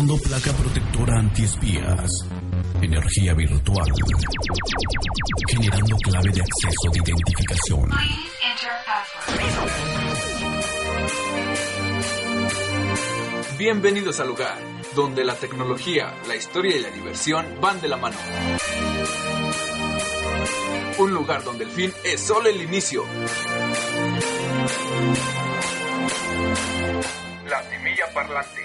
Placa protectora antiespías. Energía virtual. Generando clave de acceso de identificación. Bienvenidos al lugar donde la tecnología, la historia y la diversión van de la mano. Un lugar donde el fin es solo el inicio. La semilla parlante.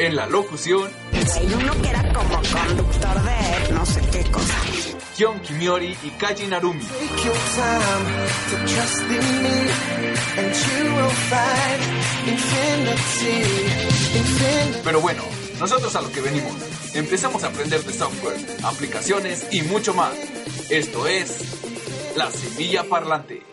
En la locución, Hay uno que era como conductor de no sé qué cosa. Kion Kimiori y Kaji Narumi. Take your time to trust in me, and you will find infinity, infinity. Pero bueno, nosotros a lo que venimos. Empezamos a aprender de software, aplicaciones y mucho más. Esto es La Semilla Parlante.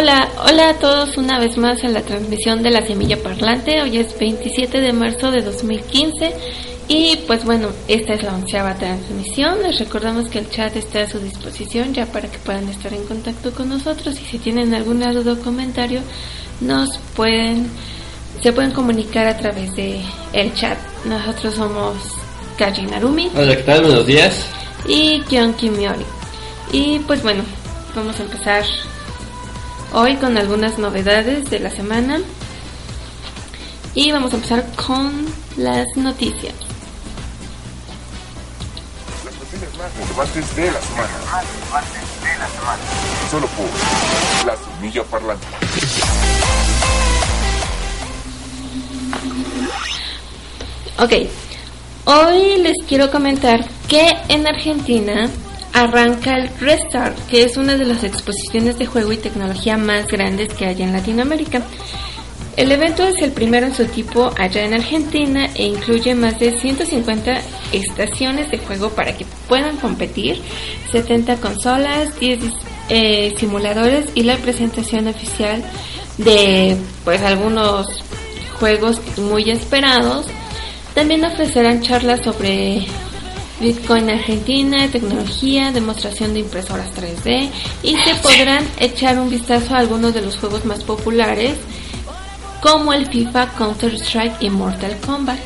Hola, hola a todos una vez más en la transmisión de la Semilla Parlante. Hoy es 27 de marzo de 2015 y pues bueno, esta es la onceava transmisión. Les recordamos que el chat está a su disposición ya para que puedan estar en contacto con nosotros y si tienen alguna duda o comentario nos pueden se pueden comunicar a través de el chat. Nosotros somos Kaji Narumi Hola, ¿qué tal? Buenos días. y Kion Kimiori. Y pues bueno, vamos a empezar hoy con algunas novedades de la semana. Y vamos a empezar con las noticias. Las noticias más relevantes de la semana. Solo por La Semilla Parlante. Ok, hoy les quiero comentar que en Argentina arranca el Restart, que es una de las exposiciones de juego y tecnología más grandes que hay en Latinoamérica. El evento es el primero en su tipo allá en Argentina e incluye más de 150 estaciones de juego para que puedan competir, 70 consolas, 10 eh, simuladores y la presentación oficial de pues algunos juegos muy esperados. También ofrecerán charlas sobre Bitcoin Argentina, tecnología, demostración de impresoras 3D y se podrán echar un vistazo a algunos de los juegos más populares como el FIFA, Counter-Strike y Mortal Kombat.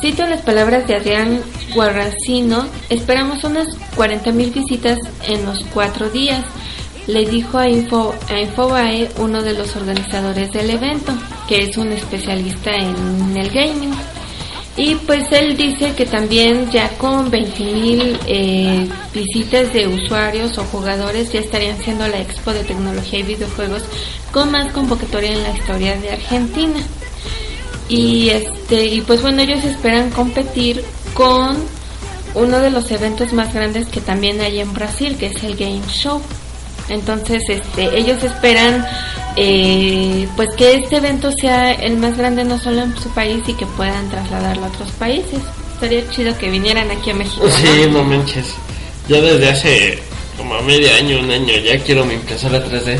Cito las palabras de Adrián Guarracino, esperamos unas 40.000 visitas en los cuatro días, le dijo a, Info, a Infobae uno de los organizadores del evento, que es un especialista en el gaming. Y pues él dice que también ya con 20.000 eh, visitas de usuarios o jugadores ya estarían siendo la expo de tecnología y videojuegos con más convocatoria en la historia de Argentina. Y este y pues bueno, ellos esperan competir con uno de los eventos más grandes que también hay en Brasil, que es el Game Show. Entonces, este, ellos esperan eh, pues que este evento sea el más grande no solo en su país y que puedan trasladarlo a otros países. Estaría chido que vinieran aquí a México. Sí, no manches. Ya desde hace como medio año, un año, ya quiero mi impresora 3D.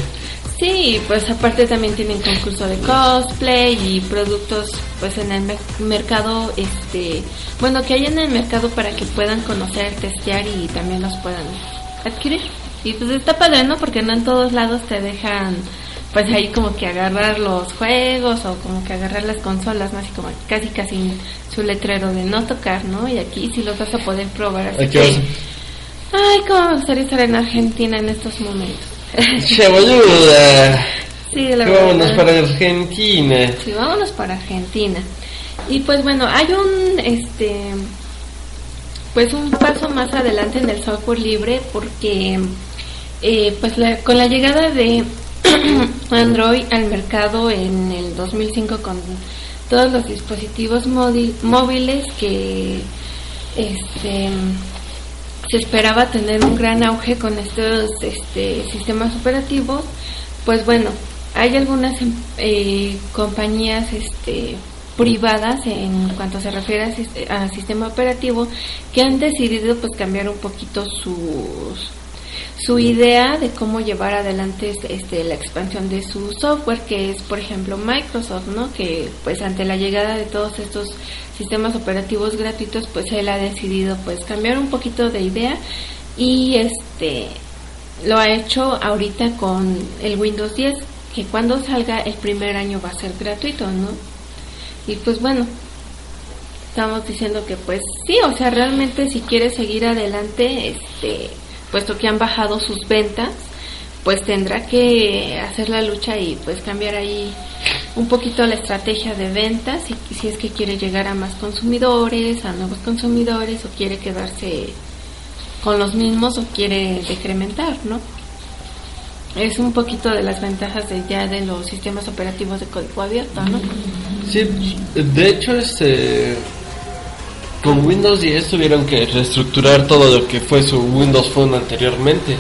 Sí, pues aparte también tienen concurso de cosplay y productos pues en el me- mercado, este, bueno, que hay en el mercado para que puedan conocer, testear y también los puedan adquirir. Y pues está padre, ¿no? Porque no en todos lados te dejan pues ahí como que agarrar los juegos o como que agarrar las consolas, ¿no? Así como casi casi su letrero de no tocar, ¿no? Y aquí sí los vas a poder probar. Así que, vas ay, cómo me gustaría estar en Argentina en estos momentos. Che, boluda. sí, la verdad. vámonos para Argentina. Sí, vámonos para Argentina. Y pues bueno, hay un este pues un paso más adelante en el software libre porque eh, pues la- con la llegada de Android al mercado en el 2005 con todos los dispositivos móvil- móviles que este se esperaba tener un gran auge con estos este, sistemas operativos, pues bueno, hay algunas em- eh, compañías este, privadas en cuanto se refiere a, a sistema operativo que han decidido pues cambiar un poquito sus su idea de cómo llevar adelante este, la expansión de su software, que es, por ejemplo, Microsoft, ¿no? Que, pues, ante la llegada de todos estos sistemas operativos gratuitos, pues, él ha decidido, pues, cambiar un poquito de idea y, este, lo ha hecho ahorita con el Windows 10, que cuando salga el primer año va a ser gratuito, ¿no? Y, pues, bueno, estamos diciendo que pues sí, o sea, realmente si quieres seguir adelante, este, puesto que han bajado sus ventas, pues tendrá que hacer la lucha y pues cambiar ahí un poquito la estrategia de ventas y si es que quiere llegar a más consumidores, a nuevos consumidores o quiere quedarse con los mismos o quiere decrementar, ¿no? Es un poquito de las ventajas de ya de los sistemas operativos de código abierto, ¿no? Sí, de hecho, este. Con Windows 10 tuvieron que reestructurar todo lo que fue su Windows Phone anteriormente.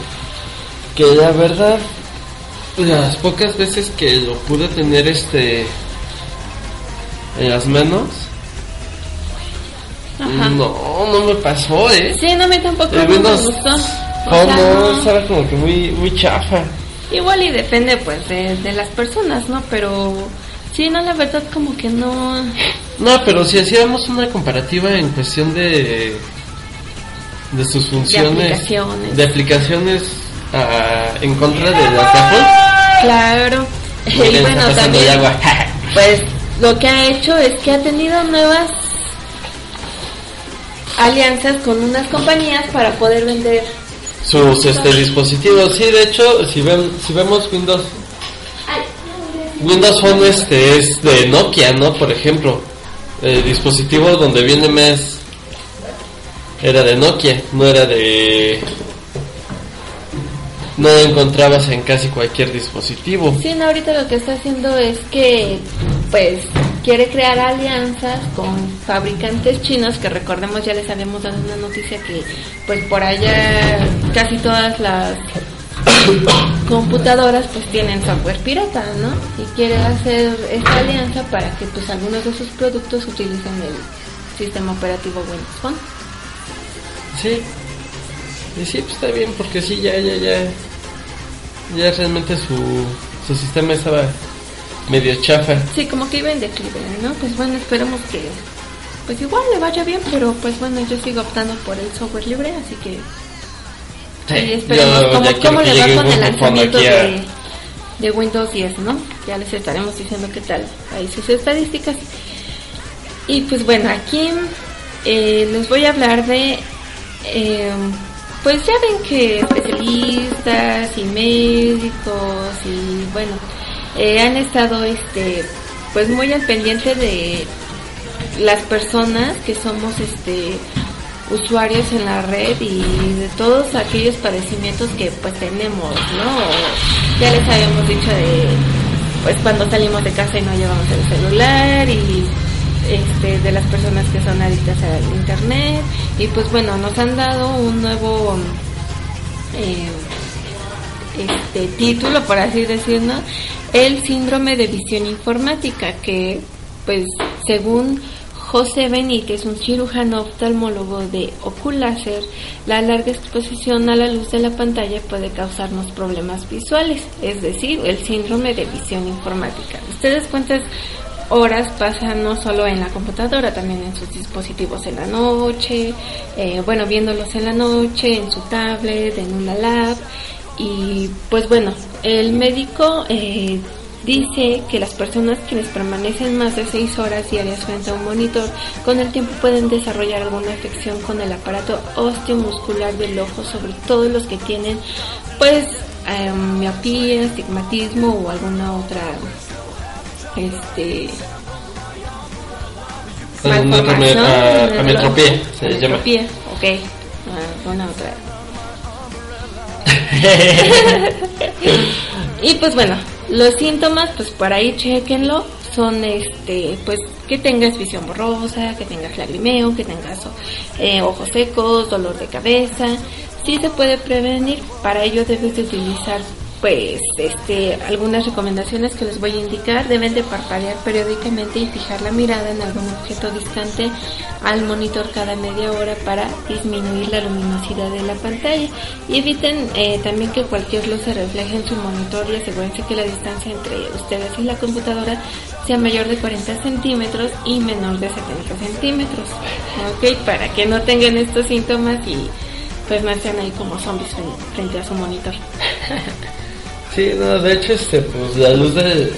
Que la verdad, las pocas veces que lo pude tener este. en las manos, Ajá. no, no me pasó, eh. Sí, no, a mí tampoco El Windows me gustó. O Phone sea, no, no. estaba como que muy, muy chafa. Igual y depende pues de, de las personas, ¿no? Pero sí, no, la verdad como que no... No, pero si hacíamos una comparativa en cuestión de de sus funciones, aplicaciones. de aplicaciones, ah, en contra de las Apple, Claro. Y bueno, también, agua. pues lo que ha hecho es que ha tenido nuevas alianzas con unas compañías para poder vender. sus este dispositivos. Sí, de hecho, si ven, si vemos Windows Windows Phone este es de Nokia, ¿no? Por ejemplo, el dispositivo donde viene más era de Nokia, no era de no lo encontrabas en casi cualquier dispositivo. Sí, no, ahorita lo que está haciendo es que, pues, quiere crear alianzas con fabricantes chinos, que recordemos, ya les habíamos dado una noticia que, pues, por allá casi todas las computadoras, pues, tienen software pirata, ¿no? Y quiere hacer esta alianza para que, pues, algunos de sus productos utilicen el sistema operativo Windows Phone. Sí. Y sí, pues está bien porque sí ya ya ya ya realmente su su sistema estaba medio chafa. Sí, como que iba en declive, ¿no? Pues bueno, esperemos que pues igual le vaya bien, pero pues bueno, yo sigo optando por el software libre, así que y esperemos Yo cómo, cómo le va con el lanzamiento de, de Windows 10, ¿no? Ya les estaremos diciendo qué tal ahí sus estadísticas. Y pues bueno, aquí eh, les voy a hablar de eh, pues ya ven que especialistas y médicos y bueno eh, han estado este pues muy al pendiente de las personas que somos este usuarios en la red y de todos aquellos padecimientos que pues tenemos, ¿no? Ya les habíamos dicho de pues cuando salimos de casa y no llevamos el celular y este de las personas que son adictas al internet y pues bueno nos han dado un nuevo eh, este título por así decirlo el síndrome de visión informática que pues según José Benítez, un cirujano oftalmólogo de Oculáser, la larga exposición a la luz de la pantalla puede causarnos problemas visuales, es decir, el síndrome de visión informática. ¿Ustedes cuántas horas pasan no solo en la computadora, también en sus dispositivos en la noche, eh, bueno, viéndolos en la noche, en su tablet, en una lab, Y pues bueno, el médico eh, dice que las personas quienes permanecen más de 6 horas diarias frente a un monitor con el tiempo pueden desarrollar alguna afección con el aparato osteomuscular del ojo, sobre todo los que tienen pues eh, miopía, estigmatismo o alguna otra este Una malformación ame- a- en el ametropía, ojo. se llama. Ok. Alguna otra. y pues bueno, los síntomas, pues por ahí chequenlo, son este, pues que tengas visión borrosa, que tengas lagrimeo, que tengas eh, ojos secos, dolor de cabeza. Sí se puede prevenir, para ello debes de utilizar pues este algunas recomendaciones que les voy a indicar. Deben de parpadear periódicamente y fijar la mirada en algún objeto distante al monitor cada media hora para disminuir la luminosidad de la pantalla. Y eviten eh, también que cualquier luz se refleje en su monitor y asegúrense que la distancia entre ustedes y la computadora sea mayor de 40 centímetros y menor de 70 centímetros. Ok para que no tengan estos síntomas y pues no estén ahí como zombies frente- a su monitor Sí, no, de hecho, este, pues la luz de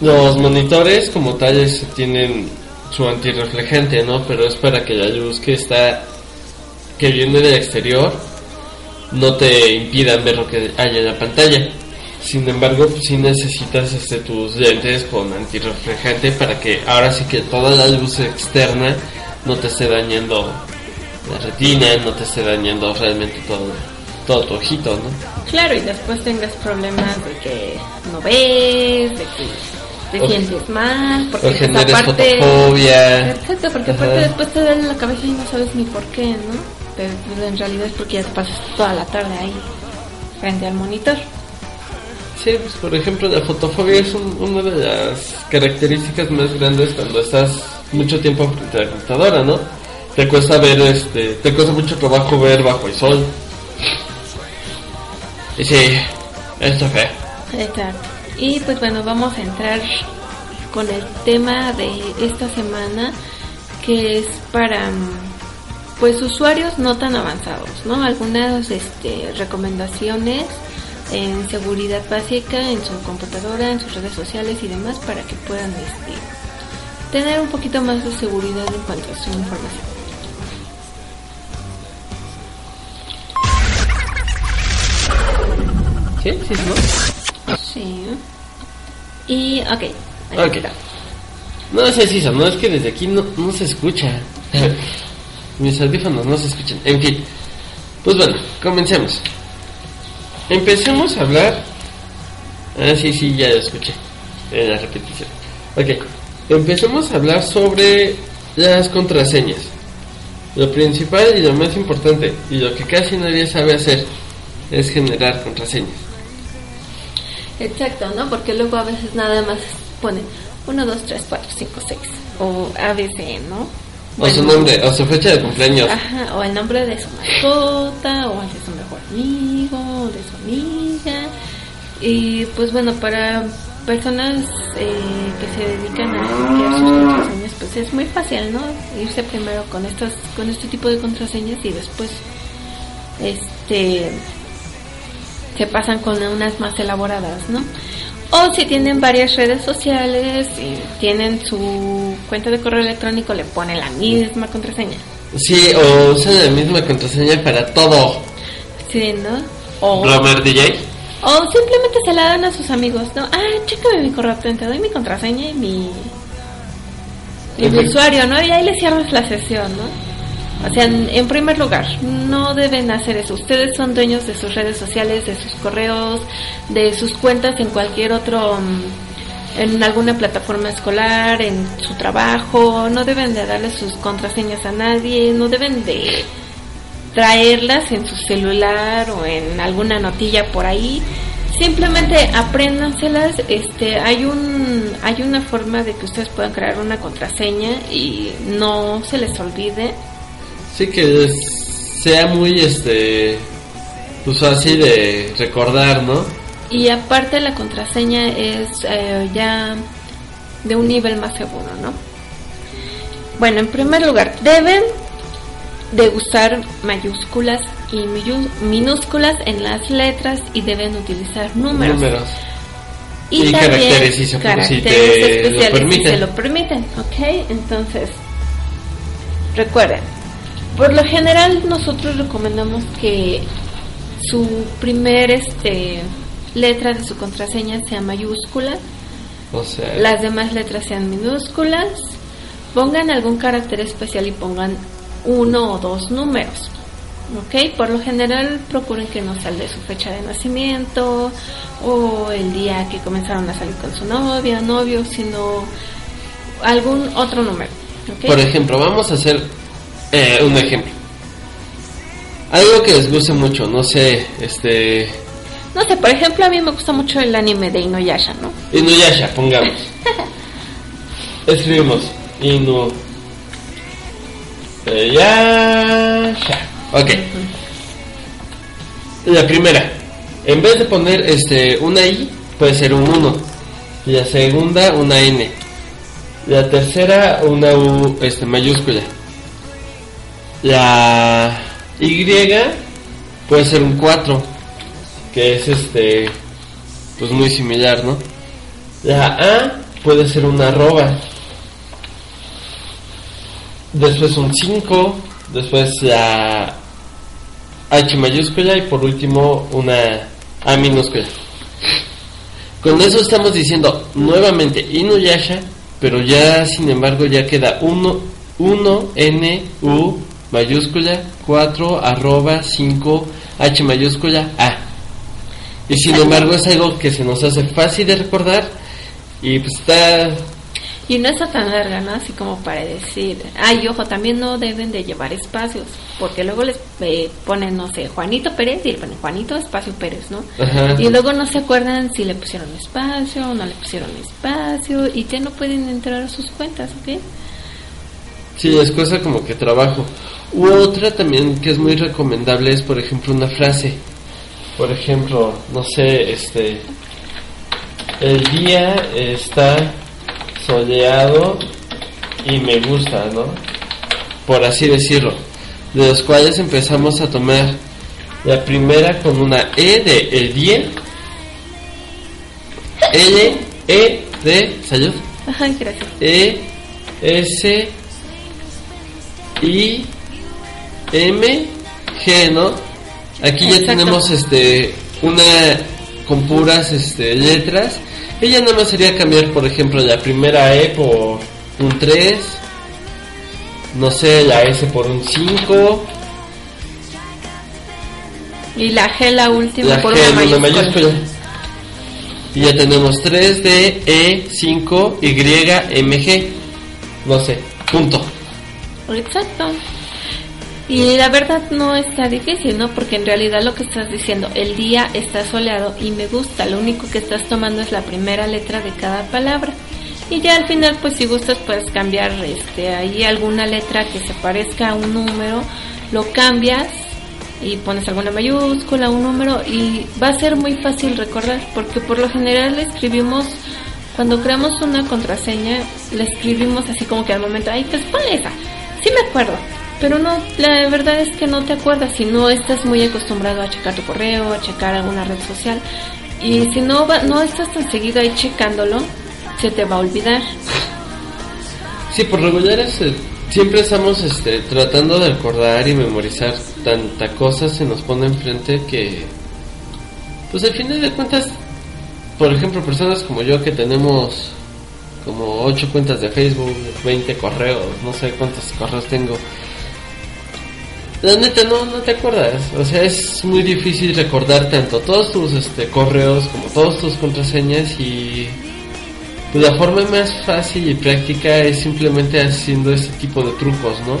los monitores como tales tienen su antirreflejante, ¿no? Pero es para que la luz que está, que viene del exterior, no te impidan ver lo que hay en la pantalla. Sin embargo, pues sí necesitas este, tus lentes con antirreflejante para que ahora sí que toda la luz externa no te esté dañando la retina, no te esté dañando realmente todo, todo tu ojito, ¿no? Claro, y después tengas problemas de que no ves, de que te O- sientes mal, porque o generes aparte... fotofobia. Exacto, porque Ajá. aparte después te duele la cabeza y no sabes ni por qué, ¿no? Pero en realidad es porque ya te pasas toda la tarde ahí frente al monitor. Sí, pues por ejemplo la fotofobia es un- una de las características más grandes cuando estás mucho tiempo frente a la computadora, ¿no? Te cuesta ver, este, te cuesta mucho trabajo ver bajo el sol. Y sí, esto feo. Exacto. Y pues bueno, vamos a entrar con el tema de esta semana que es para mm, pues usuarios no tan avanzados, ¿no? Algunas este, recomendaciones en seguridad básica en su computadora, en sus redes sociales y demás para que puedan este, tener un poquito más de seguridad en cuanto a su información. ¿Sí? ¿Sí? ¿No? Sí. Y ok. ahí Ok. está. No es eso, no es que desde aquí no, no se escucha. Mis audífonos no se escuchan. En fin, pues bueno, comencemos. Empecemos a hablar. Ah, sí, sí, ya lo escuché en la repetición. Ok, empecemos a hablar sobre las contraseñas. Lo principal y lo más importante, y lo que casi nadie sabe hacer, es generar contraseñas. Exacto, ¿no? Porque luego a veces nada más ponen 1, 2, 3, 4, 5, 6 o ABC, ¿no? O su nombre, o su fecha de cumpleaños. Ajá, o el nombre de su mascota, o el de su mejor amigo, o de su amiga. Y pues bueno, para personas eh, que se dedican a hackear sus contraseñas, pues es muy fácil, ¿no? Irse primero con estos, con este tipo de contraseñas y después este se pasan con unas más elaboradas, ¿no? O si tienen varias redes sociales y tienen su cuenta de correo electrónico, le ponen la misma contraseña. Sí, o usan la misma contraseña para todo. Sí, ¿no? O, Romer DJ. o simplemente se la dan a sus amigos, ¿no? Ah, chécame mi correo, te doy mi contraseña y mi, y mi usuario, ¿no? Y ahí le cierras la sesión, ¿no? O sea, en, primer lugar, no deben hacer eso. Ustedes son dueños de sus redes sociales, de sus correos, de sus cuentas en cualquier otro, mm, en alguna plataforma escolar, en su trabajo. No deben de darle sus contraseñas a nadie, no deben de traerlas en su celular o en alguna notilla por ahí. Simplemente apréndanselas, este, hay un, hay una forma de que ustedes puedan crear una contraseña y no se les olvide Sí, que sea muy, este, pues así de recordar, ¿no? Y aparte la contraseña es eh, ya de un nivel más seguro, ¿no? Bueno, en primer lugar, deben de usar mayúsculas y minúsculas en las letras y deben utilizar números. Números. Y, Y también caracteres, si se- si caracteres te lo especiales si permiten. se lo permiten, ¿ok? Entonces, recuerden, por lo general nosotros recomendamos que su primer este letra de su contraseña sea mayúscula, O sea, las demás letras sean minúsculas, pongan algún carácter especial y pongan uno o dos números. ¿Ok? Por lo general procuren que no salga su fecha de nacimiento o el día que comenzaron a salir con su novia, novio, sino algún otro número. por ejemplo, vamos a hacer eh, un ejemplo. Algo que les guste mucho, no sé, este... No sé, por ejemplo, a mí me gusta mucho el anime de Inuyasha, ¿no? Inuyasha, pongamos. Escribimos Inu... Yasha. Ok. La primera. En vez de poner este una I, puede ser un 1. La segunda, una N. La tercera, una U este, mayúscula. La Y puede ser un 4. Que es este. Pues muy similar, ¿no? La A puede ser una arroba. Después un 5. Después la H mayúscula y por último una A minúscula. Con eso estamos diciendo nuevamente Inuyasha, pero ya sin embargo ya queda 1, 1 N, U mayúscula, 4 arroba, 5 H mayúscula, A. Y sin embargo es algo que se nos hace fácil de recordar y pues está... Y no está tan larga, ¿no? Así como para decir, ay, ojo, también no deben de llevar espacios, porque luego les eh, ponen, no sé, Juanito Pérez y le ponen Juanito Espacio Pérez, ¿no? Ajá. Y luego no se acuerdan si le pusieron espacio o no le pusieron espacio y ya no pueden entrar a sus cuentas, ¿ok? Sí, es cosa como que trabajo. U otra también que es muy recomendable es, por ejemplo, una frase. Por ejemplo, no sé, este... El día está soleado y me gusta, ¿no? Por así decirlo. De los cuales empezamos a tomar la primera con una E de el día. L, E de salud. Ajá, gracias. E S I M G, ¿no? Aquí ya Exacto. tenemos este una con puras este letras. Ella nada más sería cambiar, por ejemplo, la primera E por un 3, no sé, la S por un 5, Y la G, la última, la por G una mayúscula. mayúscula. Y ya tenemos 3 D E 5 Y M G. No sé, punto. Exacto. Y la verdad no está difícil, ¿no? Porque en realidad lo que estás diciendo, el día está soleado y me gusta, lo único que estás tomando es la primera letra de cada palabra. Y ya al final, pues si gustas, puedes cambiar este, ahí alguna letra que se parezca a un número, lo cambias y pones alguna mayúscula, un número y va a ser muy fácil recordar, porque por lo general escribimos, cuando creamos una contraseña, la escribimos así como que al momento, ay, pues ponle esa, sí me acuerdo, pero no, la verdad es que no te acuerdas si no estás muy acostumbrado a checar tu correo, a checar alguna red social. Y si no, va, no estás tan seguido ahí checándolo, se te va a olvidar. Sí, por regular es, eh, siempre estamos este, tratando de recordar y memorizar tanta cosa se nos pone enfrente que, pues al final de cuentas, por ejemplo, personas como yo que tenemos como 8 cuentas de Facebook, 20 correos, no sé cuántos correos tengo. La neta no, no te acuerdas, o sea, es muy difícil recordar tanto todos tus este, correos como todas tus contraseñas y pues la forma más fácil y práctica es simplemente haciendo ese tipo de trucos, ¿no?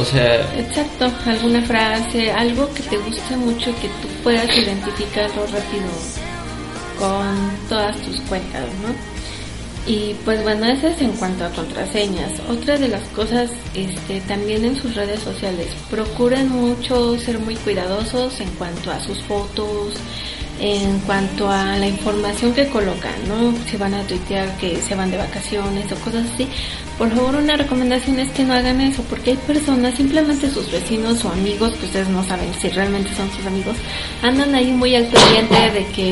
O sea, Exacto, alguna frase, algo que te guste mucho que tú puedas identificarlo rápido con todas tus cuentas, ¿no? Y pues bueno, eso es en cuanto a contraseñas. Otra de las cosas, este, también en sus redes sociales, procuren mucho ser muy cuidadosos en cuanto a sus fotos, en cuanto a la información que colocan, ¿no? Si van a tuitear que se van de vacaciones o cosas así, por favor una recomendación es que no hagan eso, porque hay personas, simplemente sus vecinos o amigos, que ustedes no saben si realmente son sus amigos, andan ahí muy al pendiente de que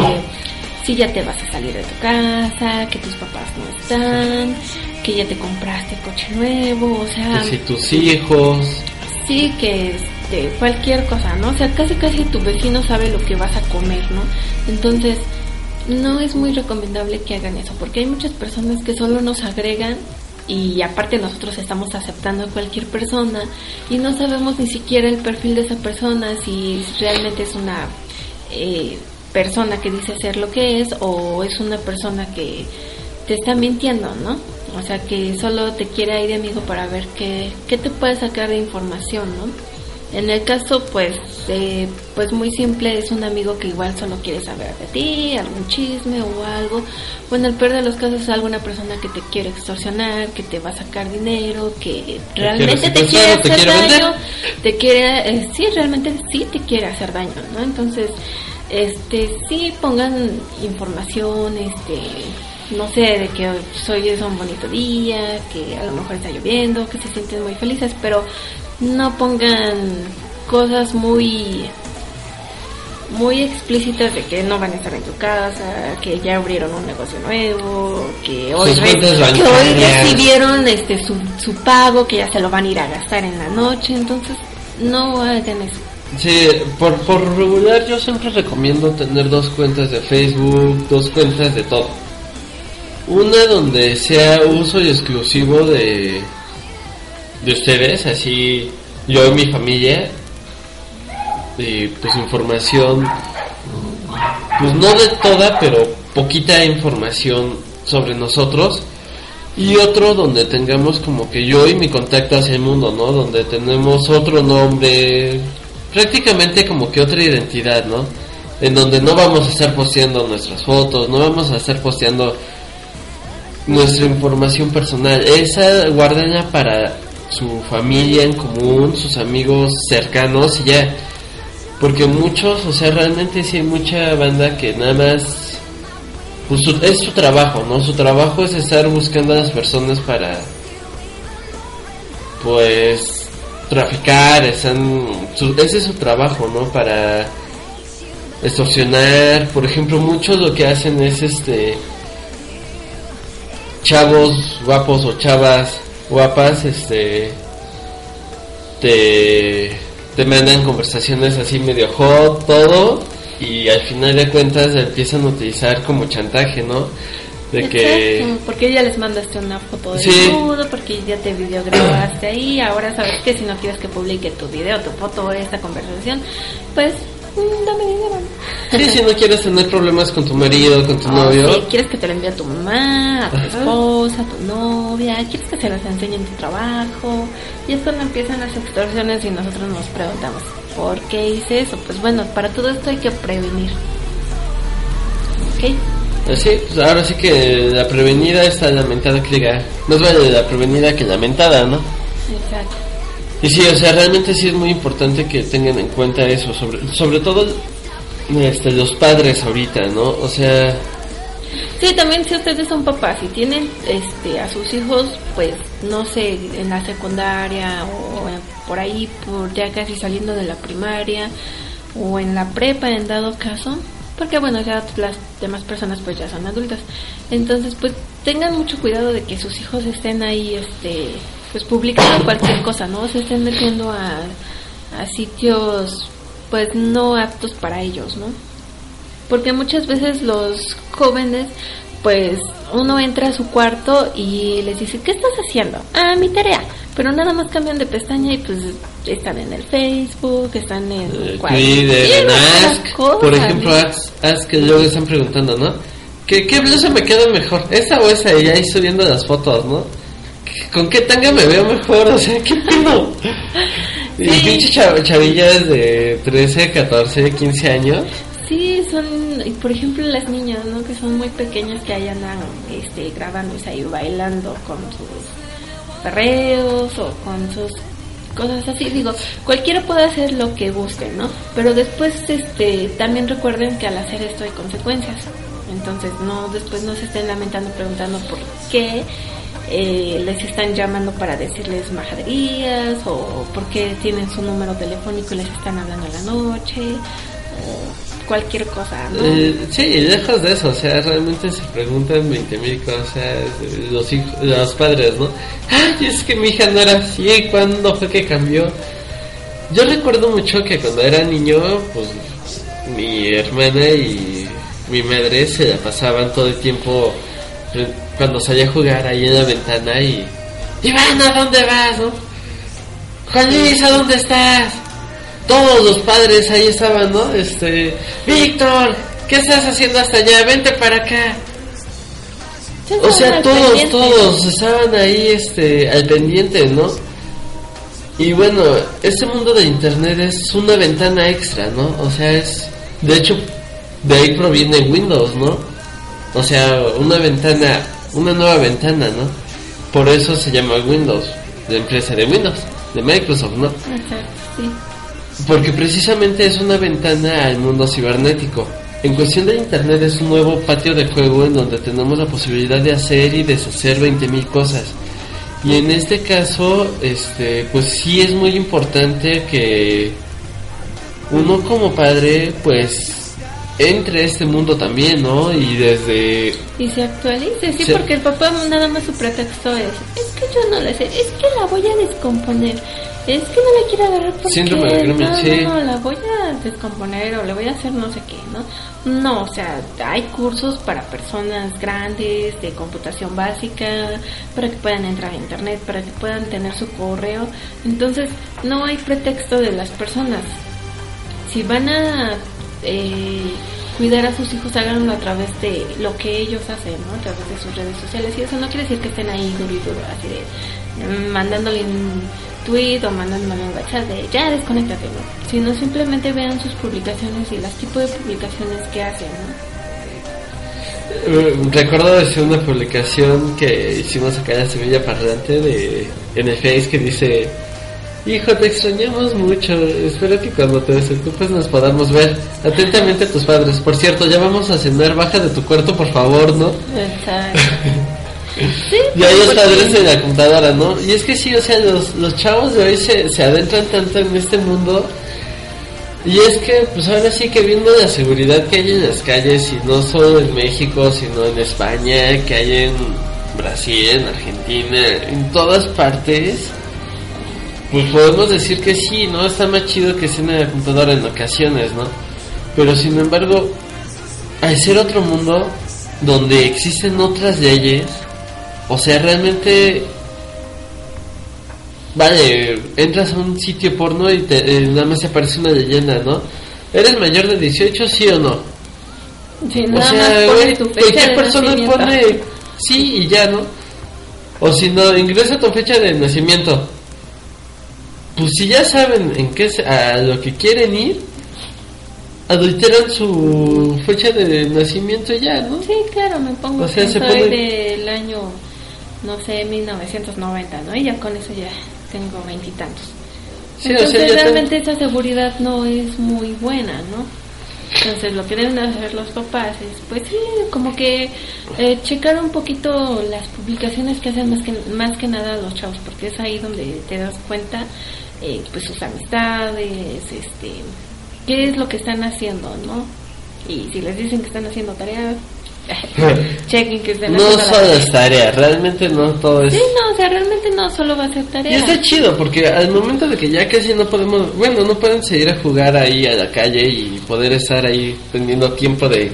si ya te vas a salir de tu casa, que tus papás no están, que ya te compraste coche nuevo, o sea... Que si tus hijos... Sí, que este, cualquier cosa, ¿no? O sea, casi casi tu vecino sabe lo que vas a comer, ¿no? Entonces, no es muy recomendable que hagan eso, porque hay muchas personas que solo nos agregan y aparte nosotros estamos aceptando a cualquier persona y no sabemos ni siquiera el perfil de esa persona, si realmente es una eh, persona que dice ser lo que es o es una persona que te está mintiendo, ¿no? O sea, que solo te quiere ahí de amigo para ver qué, qué te puede sacar de información, ¿no? En el caso, pues, eh, pues muy simple, es un amigo que igual solo quiere saber de ti, algún chisme o algo. O en el peor de los casos es alguna persona que te quiere extorsionar, que te va a sacar dinero, que realmente te quiere te hacer quiere daño, vender. te quiere, eh, sí, realmente sí te quiere hacer daño, ¿no? Entonces, este, sí pongan información, este, no sé, de que hoy es un bonito día, que a lo mejor está lloviendo, que se sienten muy felices, pero no pongan cosas muy muy explícitas de que no van a estar en tu casa, que ya abrieron un negocio nuevo, que hoy, re- que recibieron este su, su pago, que ya se lo van a ir a gastar en la noche, entonces no hagan eso. Sí, por, por regular yo siempre recomiendo tener dos cuentas de Facebook, dos cuentas de todo. Una donde sea uso y exclusivo de, de ustedes, así yo y mi familia, y pues información, pues no de toda, pero poquita información sobre nosotros. Y otro donde tengamos como que yo y mi contacto hacia el mundo, ¿no? Donde tenemos otro nombre, prácticamente como que otra identidad, ¿no? En donde no vamos a estar posteando nuestras fotos, no vamos a estar posteando nuestra información personal. Esa guárdenla para su familia en común, sus amigos cercanos y ya. Porque muchos, o sea, realmente sí hay mucha banda que nada más pues su- es su trabajo, ¿no? Su trabajo es estar buscando a las personas para, pues, traficar, están, ese es su trabajo, ¿no? Para extorsionar, por ejemplo, muchos lo que hacen es, este, chavos guapos o chavas guapas, este, te, te mandan conversaciones así medio hot, todo, y al final de cuentas empiezan a utilizar como chantaje, ¿no? De que... Porque ya les mandaste una foto de Sí. desnudo, porque ya te videograbaste ahí, ahora sabes que si no quieres que publique tu video, tu foto, esta conversación, pues mm, dame dinero. Sí, si no quieres tener problemas con tu marido, con tu O novio, quieres que te lo envíe a tu mamá, a tu esposa, a tu novia, quieres que se los enseñe en tu trabajo. Y es cuando empiezan las extorsiones y nosotros nos preguntamos, ¿por qué hice eso? Pues bueno, para todo esto hay que prevenir. ¿Ok? Así, pues ahora sí que la prevenida está lamentada que diga, más vale la prevenida que lamentada, ¿no? Exacto. Y sí, o sea, realmente sí es muy importante que tengan en cuenta eso, sobre, sobre todo este, los padres ahorita, ¿no? O sea, Sí, también si ustedes son papás y tienen este a sus hijos, pues no sé, en la secundaria o por ahí, por ya casi saliendo de la primaria o en la prepa en dado caso, porque bueno, ya las demás personas pues ya son adultas. Entonces, pues tengan mucho cuidado de que sus hijos estén ahí este pues publicando cualquier cosa, ¿no? Se estén metiendo a a sitios pues no aptos para ellos, ¿no? Porque muchas veces los jóvenes, pues uno entra a su cuarto y les dice, ¿qué estás haciendo? Ah, mi tarea. Pero nada más cambian de pestaña y pues están en el Facebook, están en eh, cual- Twitter, en Ask, cosas, por ejemplo, ¿no? Ask, Ask que luego están preguntando, ¿no? ¿Qué, ¿Qué blusa me queda mejor? ¿Esa o esa? Y ahí subiendo las fotos, ¿no? ¿Con qué tanga me veo mejor? O sea, ¿qué pedo? Y Sí. pinches chav- chavillas de 13, 14, 15 años. Sí, son, y por ejemplo, las niñas, ¿no? Que son muy pequeñas que ahí andan este, grabándose ahí bailando con sus perreos o con sus cosas así. Digo, cualquiera puede hacer lo que guste, ¿no? Pero después, este, también recuerden que al hacer esto hay consecuencias. Entonces, no, después no se estén lamentando preguntando por qué eh, les están llamando para decirles majaderías o por qué tienen su número telefónico y les están hablando en la noche o cualquier cosa, ¿no? Eh, sí, lejos de eso, o sea, realmente se preguntan 20 mil cosas eh, los, hijos, los padres, ¿no? Ay, es que mi hija no era así, ¿cuándo fue que cambió? Yo recuerdo mucho que cuando era niño, pues mi hermana y mi madre se la pasaban todo el tiempo eh, cuando salía a jugar ahí en la ventana y... Iván, ¿a dónde vas, no? Juan Luis, ¿a dónde estás? Todos los padres ahí estaban, ¿no? Este... Víctor, ¿qué estás haciendo hasta allá? Vente para acá. O sea, todos, pendiente. todos estaban ahí este, al pendiente, ¿no? Y bueno, este mundo de internet es una ventana extra, ¿no? O sea, es... De hecho, de ahí proviene Windows, ¿no? O sea, una ventana, una nueva ventana, ¿no? Por eso se llama Windows, la empresa de Windows, de Microsoft, ¿no? Exacto, sí. Porque precisamente es una ventana al mundo cibernético. En cuestión de Internet es un nuevo patio de juego en donde tenemos la posibilidad de hacer y deshacer 20.000 cosas. Y en este caso, este, pues sí es muy importante que uno como padre, pues entre a este mundo también, ¿no? Y desde Y se actualice, sí, Sí. porque el papá nada más su pretexto es, es que yo no la sé, es que la voy a descomponer, es que no la quiero agarrar porque Síndrome de Gremlin, no, sí. no, no, la voy a descomponer o le voy a hacer no sé qué, ¿no? No, o sea, hay cursos para personas grandes de computación básica, para que puedan entrar a internet, para que puedan tener su correo, entonces no hay pretexto de las personas, si van a eh, cuidar a sus hijos, háganlo a través de lo que ellos hacen, ¿no? A través de sus redes sociales. Y eso no quiere decir que estén ahí duro y duro, así de mandándole tweet o mandándole un WhatsApp de ya desconéctate, ¿no? Sino simplemente vean sus publicaciones y las tipos de publicaciones que hacen, ¿no? Eh, Recuerdo decir una publicación que hicimos acá en la Sevilla Parlante de, en el Face que dice Hijo, te extrañamos mucho. Espero que cuando te desocupes nos podamos ver. Atentamente tus padres. Por cierto, ya vamos a cenar. Baja de tu cuarto, por favor, ¿no? Exacto. Sí, Y hay los porque- padres en la computadora, ¿no? Y es que sí, o sea, los, los chavos de hoy se, se adentran tanto en este mundo. Y es que, pues ahora sí que viendo la seguridad que hay en las calles, y no solo en México, sino en España, que hay en Brasil, en Argentina, en todas partes, pues podemos decir que sí, ¿no? Está más chido que estén en la computadora en ocasiones, ¿no? Pero sin embargo, al ser otro mundo donde existen otras leyes, o sea, realmente, vale, entras a un sitio porno y te, eh, nada más te aparece una leyenda, ¿no? ¿Eres mayor de 18, sí o no? Sí, O nada sea, güey, cualquier persona pone sí y ya, ¿no? O si no, ingresa tu fecha de nacimiento. Pues si ya saben en qué a lo que quieren ir, adulteran su fecha de nacimiento ya, ¿no? Sí, claro, me pongo O sea, se pone- del año, no sé, 1990, ¿no? Y ya con eso ya tengo veintitantos. Sí, o Entonces sea, realmente esa seguridad no es muy buena, ¿no? Entonces lo que deben hacer los papás es, pues sí, como que eh, checar un poquito las publicaciones que hacen más que, más que nada los chavos, porque es ahí donde te das cuenta, eh, pues sus amistades, este, qué es lo que están haciendo, ¿no? Y si les dicen que están haciendo tareas, chequen que estén No solo es tarea, realmente no todo es... Sí, no, o sea, realmente no solo va a ser Y tarea. está chido porque al momento de que ya casi no podemos, bueno, no pueden seguir a jugar ahí a la calle y poder estar ahí teniendo tiempo de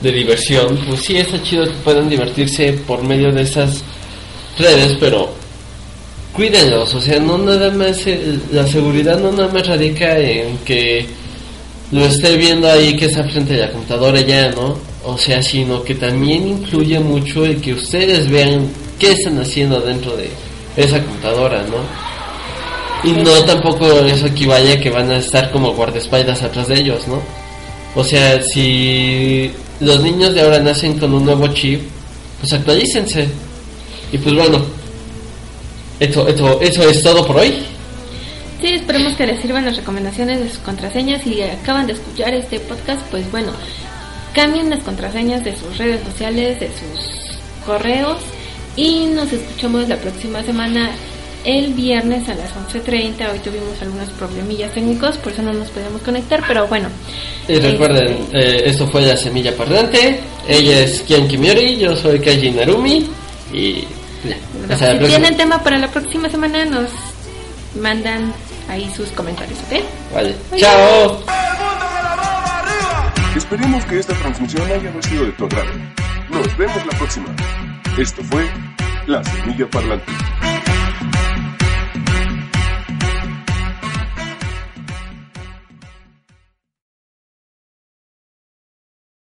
de diversión, pues sí está chido que puedan divertirse por medio de esas redes, pero cuídenlos, o sea, no nada más la seguridad no nada más radica en que lo esté viendo ahí que está frente a la computadora ya, ¿no? O sea, sino que también incluye mucho el que ustedes vean qué están haciendo dentro de esa computadora, ¿no? Y no tampoco eso equivale a que van a estar como guardaespaldas atrás de ellos, ¿no? O sea, si los niños de ahora nacen con un nuevo chip, pues actualícense. Y pues bueno, Eso, eso, eso es todo por hoy. Sí, esperemos que les sirvan las recomendaciones de sus contraseñas. Si acaban de escuchar este podcast, pues bueno, cambien las contraseñas de sus redes sociales, de sus correos y nos escuchamos la próxima semana el viernes a las 11.30. Hoy tuvimos algunos problemillas técnicos, por eso no nos podemos conectar, pero bueno. Y recuerden, eh, esto fue La Semilla Parlante. Ella es Kian Kimiori, yo soy Kaiji Narumi. Y. Bueno, si próxima. tienen tema para la próxima semana, nos mandan ahí sus comentarios, ¿ok? Vale. Chao. Esperemos que esta transmisión haya sido de tu agrado. Nos vemos la próxima. Esto fue La Semilla Parlante.